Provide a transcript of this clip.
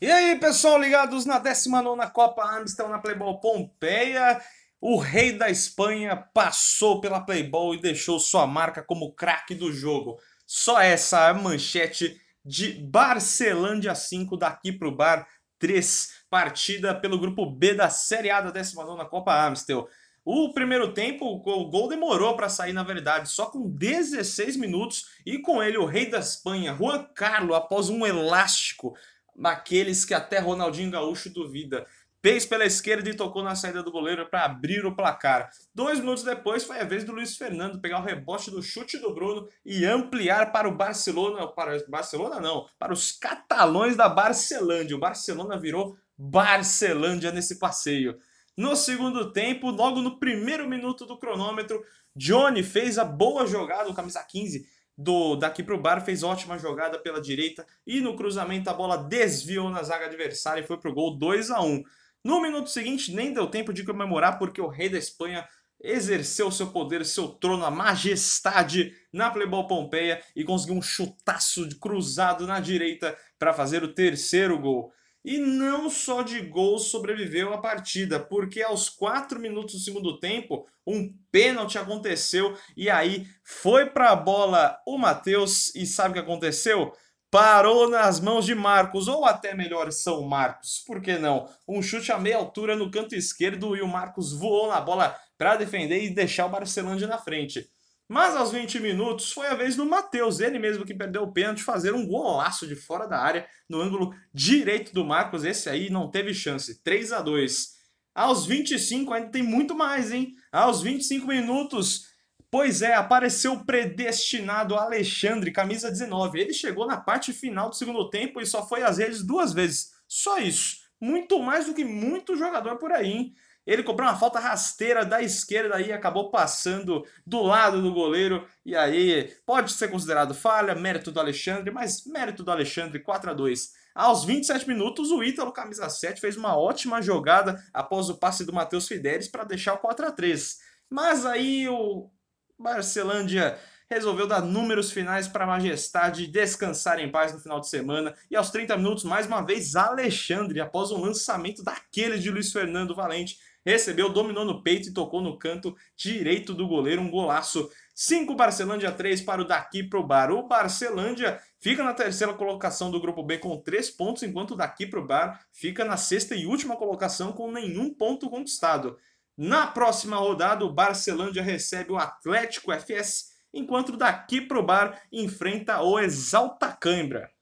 E aí, pessoal, ligados na 19ª Copa Amstel na Playboy Pompeia. O rei da Espanha passou pela Playboy e deixou sua marca como craque do jogo. Só essa manchete de Barcelândia 5 daqui pro bar 3, partida pelo grupo B da Série A da 19ª Copa Amstel. O primeiro tempo, o gol demorou para sair, na verdade, só com 16 minutos e com ele o rei da Espanha, Juan Carlos, após um elástico, daqueles que até Ronaldinho Gaúcho duvida. Fez pela esquerda e tocou na saída do goleiro para abrir o placar. Dois minutos depois foi a vez do Luiz Fernando pegar o rebote do chute do Bruno e ampliar para o Barcelona, para o Barcelona não, para os catalões da Barcelândia. O Barcelona virou Barcelândia nesse passeio. No segundo tempo, logo no primeiro minuto do cronômetro, Johnny fez a boa jogada, o camisa 15, do daqui para o bar, fez ótima jogada pela direita e no cruzamento a bola desviou na zaga adversária e foi para o gol 2 a 1 No minuto seguinte nem deu tempo de comemorar porque o rei da Espanha exerceu seu poder, seu trono, a majestade na Playboy Pompeia e conseguiu um chutaço cruzado na direita para fazer o terceiro gol. E não só de gols sobreviveu a partida, porque aos 4 minutos do segundo tempo, um pênalti aconteceu e aí foi para a bola o Matheus e sabe o que aconteceu? Parou nas mãos de Marcos, ou até melhor, São Marcos, por que não? Um chute a meia altura no canto esquerdo e o Marcos voou na bola para defender e deixar o Barcelona na frente. Mas aos 20 minutos foi a vez do Matheus, ele mesmo que perdeu o pênalti, fazer um golaço de fora da área no ângulo direito do Marcos. Esse aí não teve chance, 3 a 2 Aos 25 ainda tem muito mais, hein? Aos 25 minutos, pois é, apareceu o predestinado Alexandre, camisa 19. Ele chegou na parte final do segundo tempo e só foi às redes duas vezes. Só isso. Muito mais do que muito jogador por aí, hein? Ele cobrou uma falta rasteira da esquerda e acabou passando do lado do goleiro. E aí pode ser considerado falha, mérito do Alexandre, mas mérito do Alexandre 4 a 2 Aos 27 minutos, o Ítalo, camisa 7, fez uma ótima jogada após o passe do Matheus Fidelis para deixar o 4 a 3 Mas aí o Barcelândia resolveu dar números finais para a Majestade descansar em paz no final de semana. E aos 30 minutos, mais uma vez, Alexandre, após um lançamento daquele de Luiz Fernando Valente, recebeu, dominou no peito e tocou no canto direito do goleiro, um golaço. 5 Barcelândia 3 para o daqui pro bar. O Barcelândia fica na terceira colocação do grupo B com 3 pontos, enquanto o daqui pro bar fica na sexta e última colocação com nenhum ponto conquistado. Na próxima rodada, o Barcelândia recebe o Atlético FS, enquanto daqui pro bar enfrenta o Exalta Cãibra.